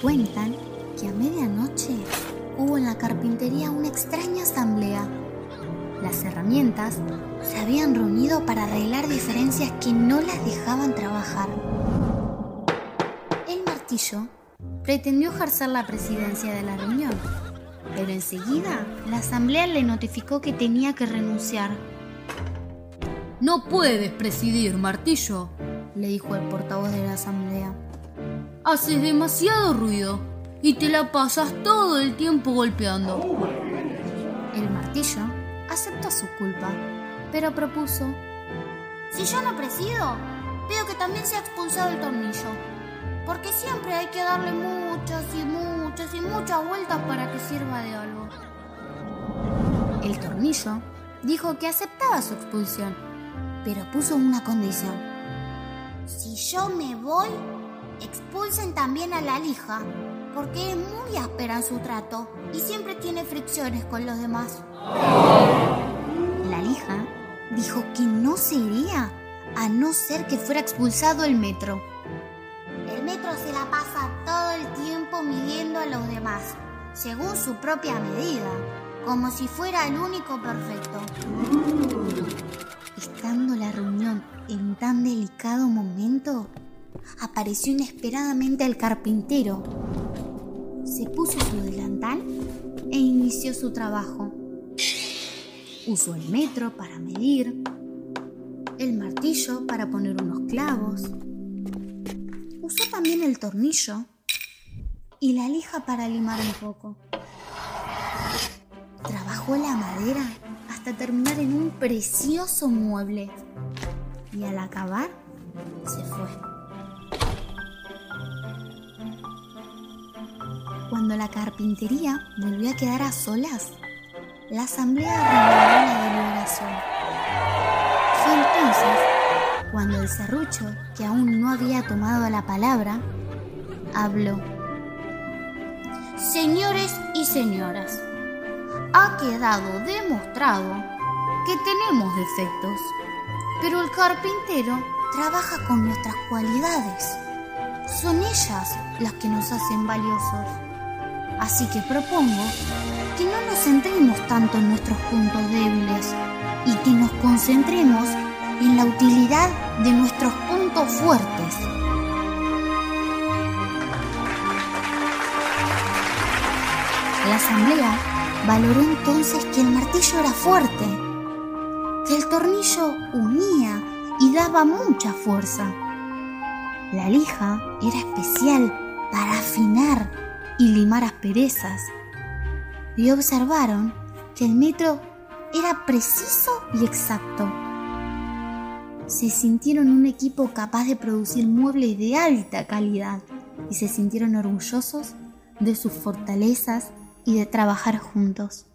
Cuentan que a medianoche hubo en la carpintería una extraña asamblea. Las herramientas se habían reunido para arreglar diferencias que no las dejaban trabajar. El martillo pretendió ejercer la presidencia de la reunión, pero enseguida la asamblea le notificó que tenía que renunciar. No puedes presidir, martillo, le dijo el portavoz de la asamblea. Haces demasiado ruido y te la pasas todo el tiempo golpeando. El martillo aceptó su culpa, pero propuso, si yo no presido, pido que también sea expulsado el tornillo, porque siempre hay que darle muchas y muchas y muchas vueltas para que sirva de algo. El tornillo dijo que aceptaba su expulsión, pero puso una condición. Si yo me voy, expulsen también a la lija, porque es muy áspera en su trato y siempre tiene fricciones con los demás. La lija dijo que no se iría a no ser que fuera expulsado el metro. El metro se la pasa todo el tiempo midiendo a los demás, según su propia medida, como si fuera el único perfecto. Estando la reunión en tan delicado momento, apareció inesperadamente el carpintero. Se puso su delantal e inició su trabajo. Usó el metro para medir, el martillo para poner unos clavos, usó también el tornillo y la lija para limar un poco. Trabajó la madera hasta terminar en un precioso mueble y al acabar se fue. Cuando la carpintería volvió a quedar a solas, la asamblea renovó la deliberación. Fue entonces cuando el serrucho, que aún no había tomado la palabra, habló. Señores y señoras, ha quedado demostrado que tenemos defectos, pero el carpintero trabaja con nuestras cualidades. Son ellas las que nos hacen valiosos. Así que propongo que no nos centremos tanto en nuestros puntos débiles y que nos concentremos en la utilidad de nuestros puntos fuertes. La asamblea valoró entonces que el martillo era fuerte, que el tornillo unía y daba mucha fuerza. La lija era especial para afinar y limar asperezas. Y observaron que el metro era preciso y exacto. Se sintieron un equipo capaz de producir muebles de alta calidad y se sintieron orgullosos de sus fortalezas y de trabajar juntos.